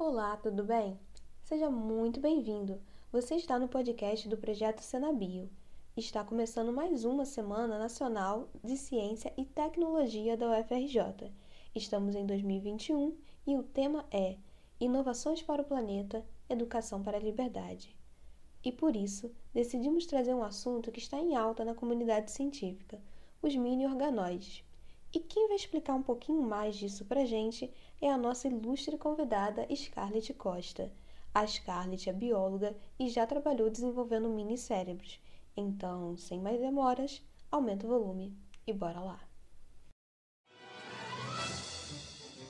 Olá, tudo bem? Seja muito bem-vindo. Você está no podcast do projeto Senabio. Está começando mais uma Semana Nacional de Ciência e Tecnologia da UFRJ. Estamos em 2021 e o tema é Inovações para o Planeta, Educação para a Liberdade. E por isso, decidimos trazer um assunto que está em alta na comunidade científica: os mini-organoides. E quem vai explicar um pouquinho mais disso para gente é a nossa ilustre convidada Scarlett Costa. A Scarlett é bióloga e já trabalhou desenvolvendo mini-cérebros. Então, sem mais demoras, aumenta o volume e bora lá!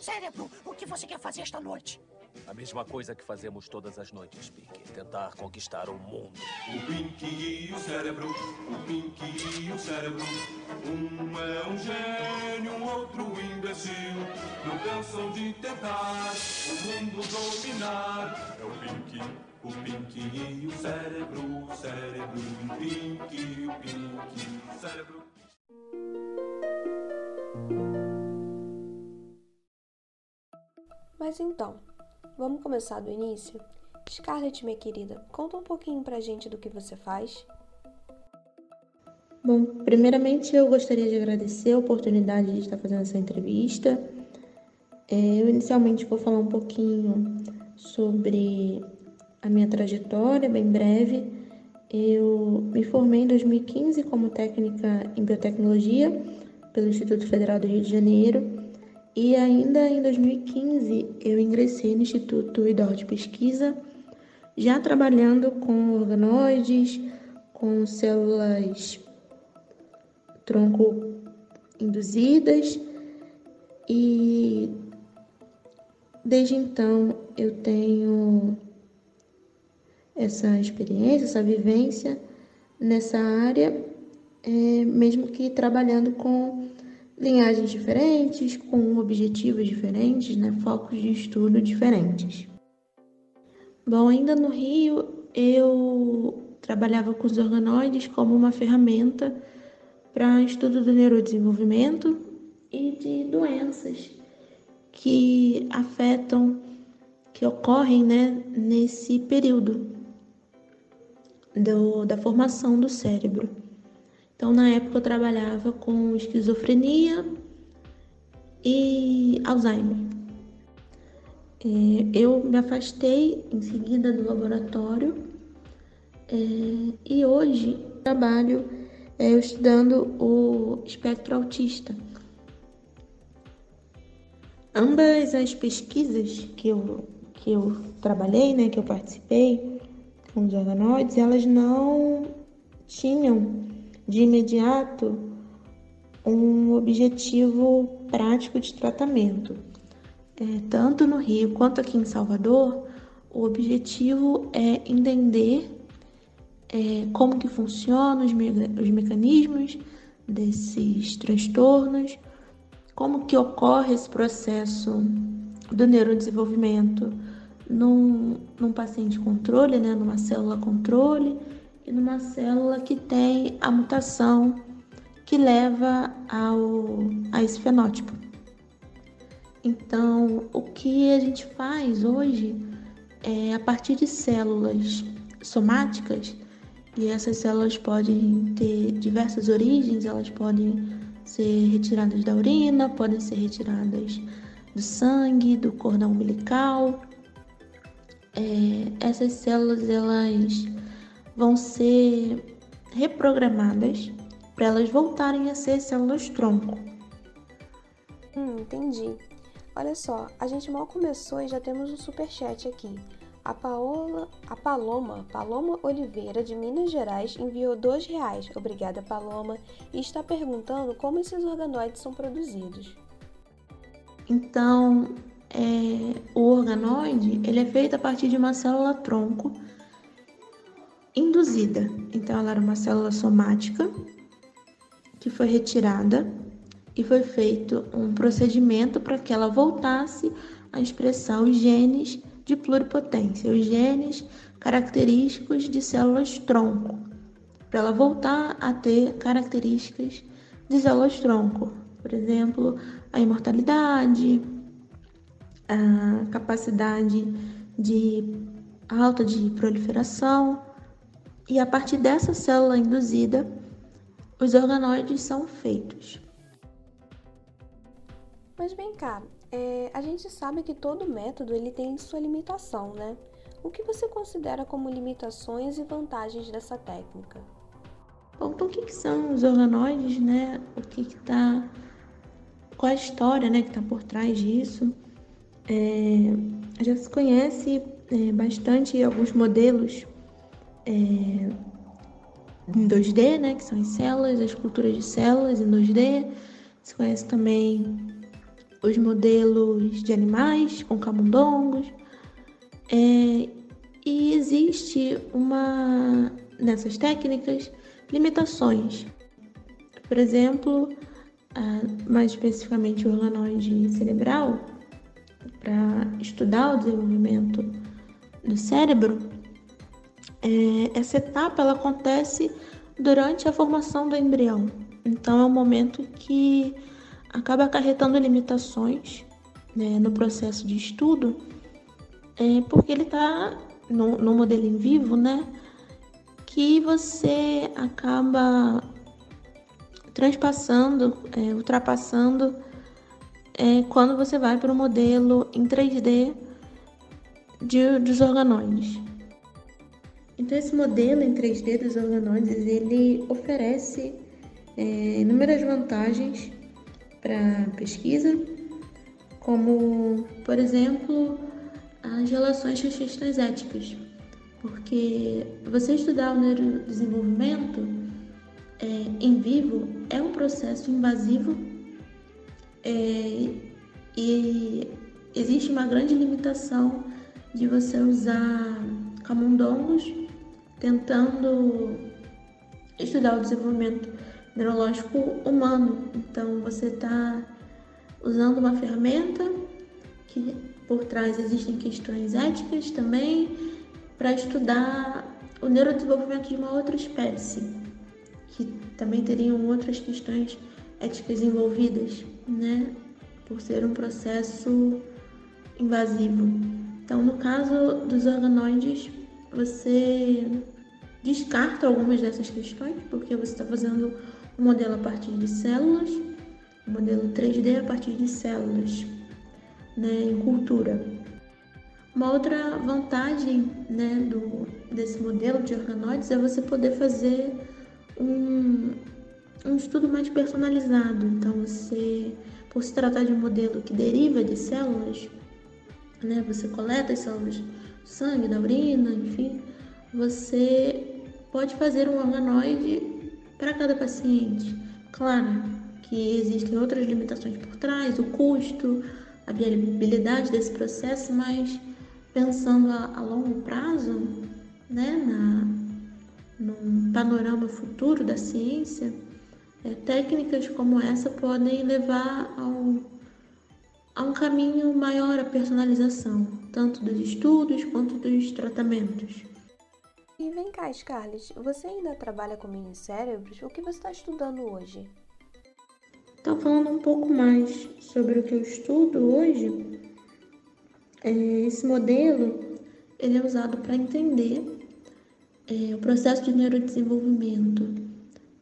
Cérebro, o que você quer fazer esta noite? A mesma coisa que fazemos todas as noites, Pink. Tentar conquistar o mundo. O Pink e o cérebro, o Pink e o cérebro. Um é um gênio, um outro imbecil. Não cansam de tentar o mundo dominar. É o Pink, o Pink e o cérebro, o cérebro. O Pink, o Pink, o cérebro. Mas então, vamos começar do início? Scarlett, minha querida, conta um pouquinho pra gente do que você faz. Bom, primeiramente eu gostaria de agradecer a oportunidade de estar fazendo essa entrevista. É, eu inicialmente vou falar um pouquinho sobre a minha trajetória, bem breve. Eu me formei em 2015 como técnica em biotecnologia pelo Instituto Federal do Rio de Janeiro e ainda em 2015 eu ingressei no Instituto Idor de Pesquisa, já trabalhando com organoides, com células tronco induzidas e desde então eu tenho essa experiência, essa vivência nessa área, é, mesmo que trabalhando com linhagens diferentes, com objetivos diferentes, né, focos de estudo diferentes. Bom, ainda no Rio, eu trabalhava com os organoides como uma ferramenta para estudo do neurodesenvolvimento e de doenças que afetam, que ocorrem né, nesse período do, da formação do cérebro. Então, na época, eu trabalhava com esquizofrenia e Alzheimer. É, eu me afastei em seguida do laboratório é, e hoje trabalho é, estudando o espectro autista. Ambas as pesquisas que eu, que eu trabalhei, né, que eu participei com os organoides, elas não tinham de imediato um objetivo prático de tratamento. É, tanto no Rio quanto aqui em Salvador, o objetivo é entender é, como que funcionam os, me os mecanismos desses transtornos, como que ocorre esse processo do neurodesenvolvimento num, num paciente controle, né, numa célula controle, e numa célula que tem a mutação que leva ao, a esse fenótipo. Então, o que a gente faz hoje é a partir de células somáticas, e essas células podem ter diversas origens, elas podem ser retiradas da urina, podem ser retiradas do sangue, do cordão umbilical. É, essas células elas vão ser reprogramadas para elas voltarem a ser células tronco. Hum, entendi. Olha só, a gente mal começou e já temos um super chat aqui. A Paola, a Paloma, Paloma Oliveira de Minas Gerais enviou dois reais. Obrigada, Paloma, e está perguntando como esses organoides são produzidos. Então, é, o organoide ele é feito a partir de uma célula tronco induzida. Então, ela era uma célula somática que foi retirada e foi feito um procedimento para que ela voltasse a expressar os genes de pluripotência, os genes característicos de células tronco, para ela voltar a ter características de células tronco, por exemplo, a imortalidade, a capacidade de alta de proliferação, e a partir dessa célula induzida, os organoides são feitos. Mas vem cá, é, a gente sabe que todo método ele tem sua limitação, né? O que você considera como limitações e vantagens dessa técnica? Bom, então o que, que são os organoides, né? O que está... Qual a história né, que está por trás disso? É, já se conhece é, bastante alguns modelos é, em 2D, né, que são as células, as culturas de células em 2D. Se conhece também os modelos de animais com camundongos. É, e existe uma nessas técnicas limitações. Por exemplo, mais especificamente o organoide cerebral, para estudar o desenvolvimento do cérebro, é, essa etapa ela acontece durante a formação do embrião. Então é um momento que acaba acarretando limitações né, no processo de estudo, é, porque ele está no, no modelo em vivo, né? Que você acaba transpassando, é, ultrapassando é, quando você vai para o modelo em 3D de, dos organoides. Então esse modelo em 3D dos organoides ele oferece é, inúmeras vantagens para pesquisa, como por exemplo as relações das questões éticas, porque você estudar o neurodesenvolvimento é, em vivo é um processo invasivo é, e existe uma grande limitação de você usar camundongos tentando estudar o desenvolvimento neurológico humano. Então você está usando uma ferramenta que por trás existem questões éticas também para estudar o neurodesenvolvimento de uma outra espécie, que também teriam outras questões éticas envolvidas, né? Por ser um processo invasivo. Então, no caso dos organoides, você descarta algumas dessas questões, porque você está fazendo um modelo a partir de células, um modelo 3D a partir de células, né, em cultura. Uma outra vantagem né, do, desse modelo de organoides é você poder fazer um, um estudo mais personalizado. Então, você, por se tratar de um modelo que deriva de células, né, você coleta as células sangue, da urina, enfim, você pode fazer um organoide para cada paciente. Claro que existem outras limitações por trás, o custo, a viabilidade desse processo, mas pensando a, a longo prazo, né, na, no panorama futuro da ciência, é, técnicas como essa podem levar ao, a um caminho maior à personalização, tanto dos estudos quanto dos tratamentos. E vem cá, Scarlett, você ainda trabalha com mini cérebros? O que você está estudando hoje? Então, falando um pouco mais sobre o que eu estudo hoje, é, esse modelo ele é usado para entender é, o processo de neurodesenvolvimento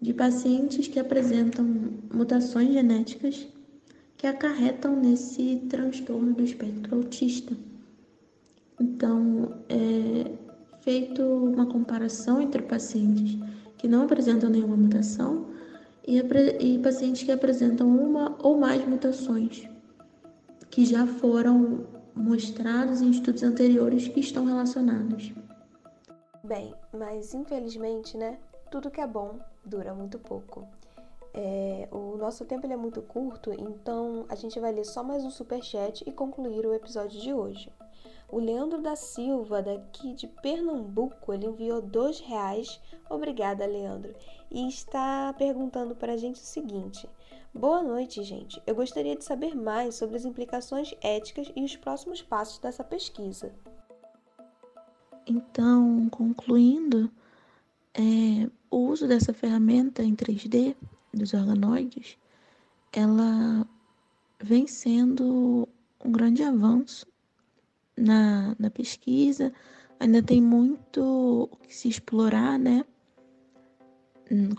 de pacientes que apresentam mutações genéticas que acarretam nesse transtorno do espectro autista. Então, é feito uma comparação entre pacientes que não apresentam nenhuma mutação e, e pacientes que apresentam uma ou mais mutações que já foram mostrados em estudos anteriores que estão relacionados. Bem, mas infelizmente, né, tudo que é bom dura muito pouco. É, o nosso tempo é muito curto, então a gente vai ler só mais um super chat e concluir o episódio de hoje. O Leandro da Silva, daqui de Pernambuco, ele enviou dois reais. Obrigada, Leandro. E está perguntando para a gente o seguinte: Boa noite, gente. Eu gostaria de saber mais sobre as implicações éticas e os próximos passos dessa pesquisa. Então, concluindo, é, o uso dessa ferramenta em 3D dos organoides, ela vem sendo um grande avanço na, na pesquisa, ainda tem muito o que se explorar, né?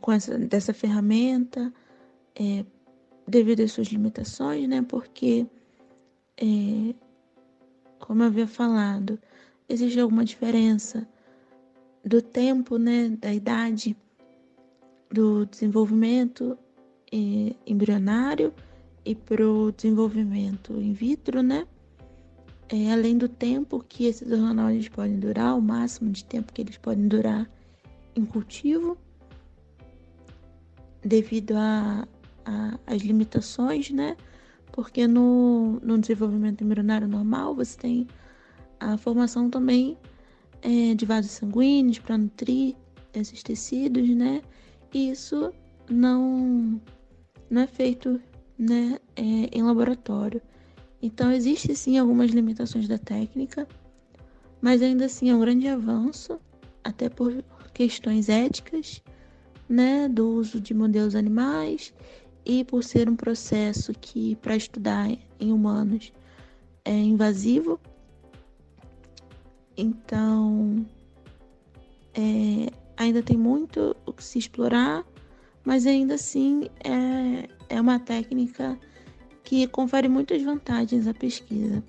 Com essa dessa ferramenta, é, devido às suas limitações, né? Porque, é, como eu havia falado, existe alguma diferença do tempo, né? Da idade do desenvolvimento é, embrionário e para o desenvolvimento in vitro, né? É, além do tempo que esses organóides podem durar, o máximo de tempo que eles podem durar em cultivo, devido às limitações, né? Porque no, no desenvolvimento embrionário normal você tem a formação também é, de vasos sanguíneos para nutrir esses tecidos, né? Isso não, não é feito né, é, em laboratório. Então, existe sim algumas limitações da técnica, mas ainda assim é um grande avanço, até por questões éticas, né, do uso de modelos animais e por ser um processo que, para estudar em humanos, é invasivo. Então, é, ainda tem muito o que se explorar, mas ainda assim é, é uma técnica que confere muitas vantagens à pesquisa.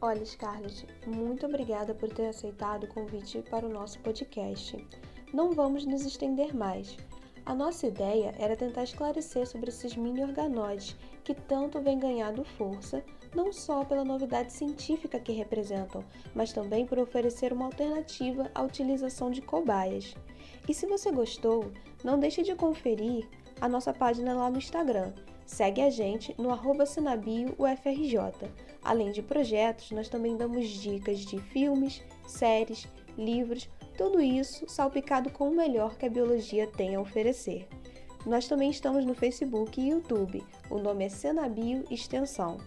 Olha, Scarlett, muito obrigada por ter aceitado o convite para o nosso podcast. Não vamos nos estender mais. A nossa ideia era tentar esclarecer sobre esses mini organoides que tanto vêm ganhando força, não só pela novidade científica que representam, mas também por oferecer uma alternativa à utilização de cobaias. E se você gostou, não deixe de conferir a nossa página lá no Instagram, Segue a gente no arroba UFRJ. Além de projetos, nós também damos dicas de filmes, séries, livros, tudo isso salpicado com o melhor que a biologia tem a oferecer. Nós também estamos no Facebook e YouTube. O nome é Senabio Extensão.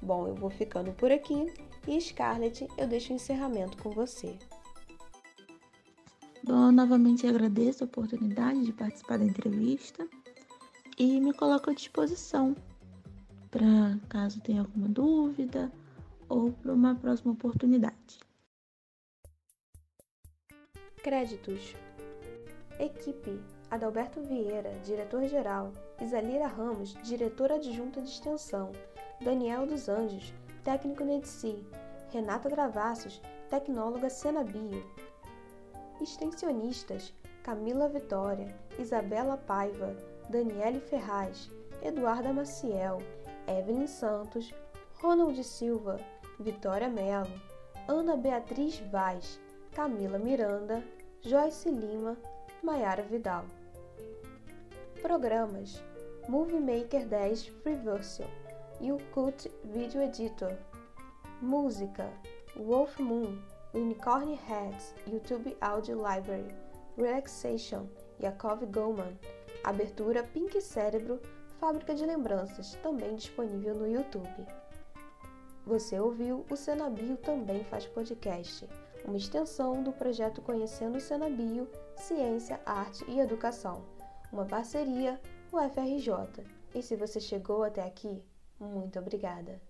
Bom, eu vou ficando por aqui e Scarlett, eu deixo o encerramento com você. Bom, novamente agradeço a oportunidade de participar da entrevista e me coloco à disposição para caso tenha alguma dúvida ou para uma próxima oportunidade. Créditos: Equipe: Adalberto Vieira, diretor-geral, Isalira Ramos, diretora adjunta de extensão, Daniel dos Anjos, técnico NEDSI, Renata Travassos, tecnóloga Senabio. Extensionistas: Camila Vitória, Isabela Paiva, Daniele Ferraz, Eduarda Maciel, Evelyn Santos, Ronald Silva, Vitória Melo, Ana Beatriz Vaz, Camila Miranda, Joyce Lima, Maiara Vidal. Programas Movie Maker 10 Freeversal o Cult Video Editor. Música Wolf Moon, Unicorn Heads, YouTube Audio Library, Relaxation, Yakov Goldman. Abertura Pink Cérebro, Fábrica de Lembranças, também disponível no YouTube. Você ouviu o Senabio também faz podcast, uma extensão do projeto Conhecendo o Senabio, Ciência, Arte e Educação, uma parceria UFRJ. E se você chegou até aqui, muito obrigada!